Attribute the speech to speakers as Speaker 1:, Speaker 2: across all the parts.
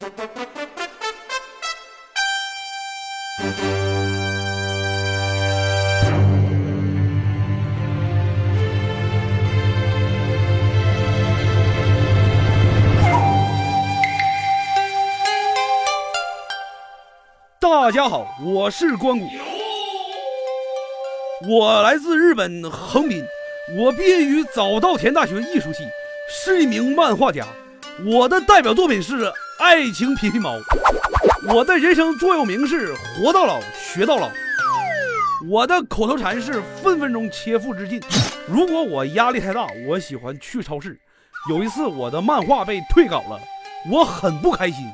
Speaker 1: 大家好，我是关谷，我来自日本横滨，我毕业于早稻田大学艺术系，是一名漫画家。我的代表作品是《爱情皮皮猫》，我的人生座右铭是“活到老，学到老”。我的口头禅是“分分钟切腹自尽”。如果我压力太大，我喜欢去超市。有一次，我的漫画被退稿了，我很不开心，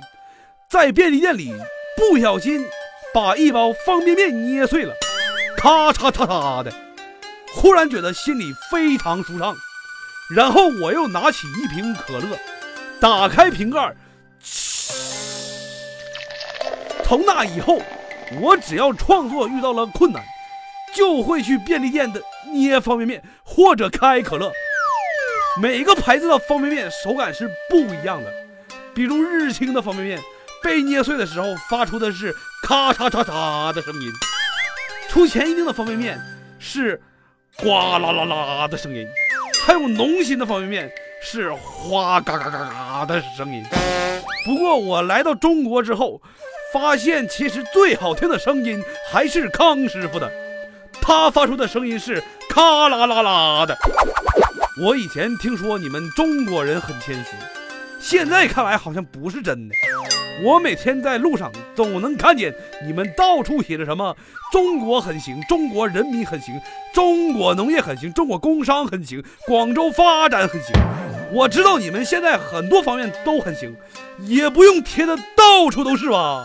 Speaker 1: 在便利店里不小心。把一包方便面捏碎了，咔嚓嚓嚓的，忽然觉得心里非常舒畅。然后我又拿起一瓶可乐，打开瓶盖，从那以后，我只要创作遇到了困难，就会去便利店的捏方便面或者开可乐。每个牌子的方便面手感是不一样的，比如日清的方便面。被捏碎的时候发出的是咔嚓嚓嚓的声音，出前一定的方便面是呱啦啦啦的声音，还有农心的方便面是哗嘎嘎嘎嘎的声音。不过我来到中国之后，发现其实最好听的声音还是康师傅的，他发出的声音是咔啦啦啦的。我以前听说你们中国人很谦虚，现在看来好像不是真的。我每天在路上总能看见你们到处写着什么“中国很行，中国人民很行，中国农业很行，中国工商很行，广州发展很行”。我知道你们现在很多方面都很行，也不用贴的到处都是吧。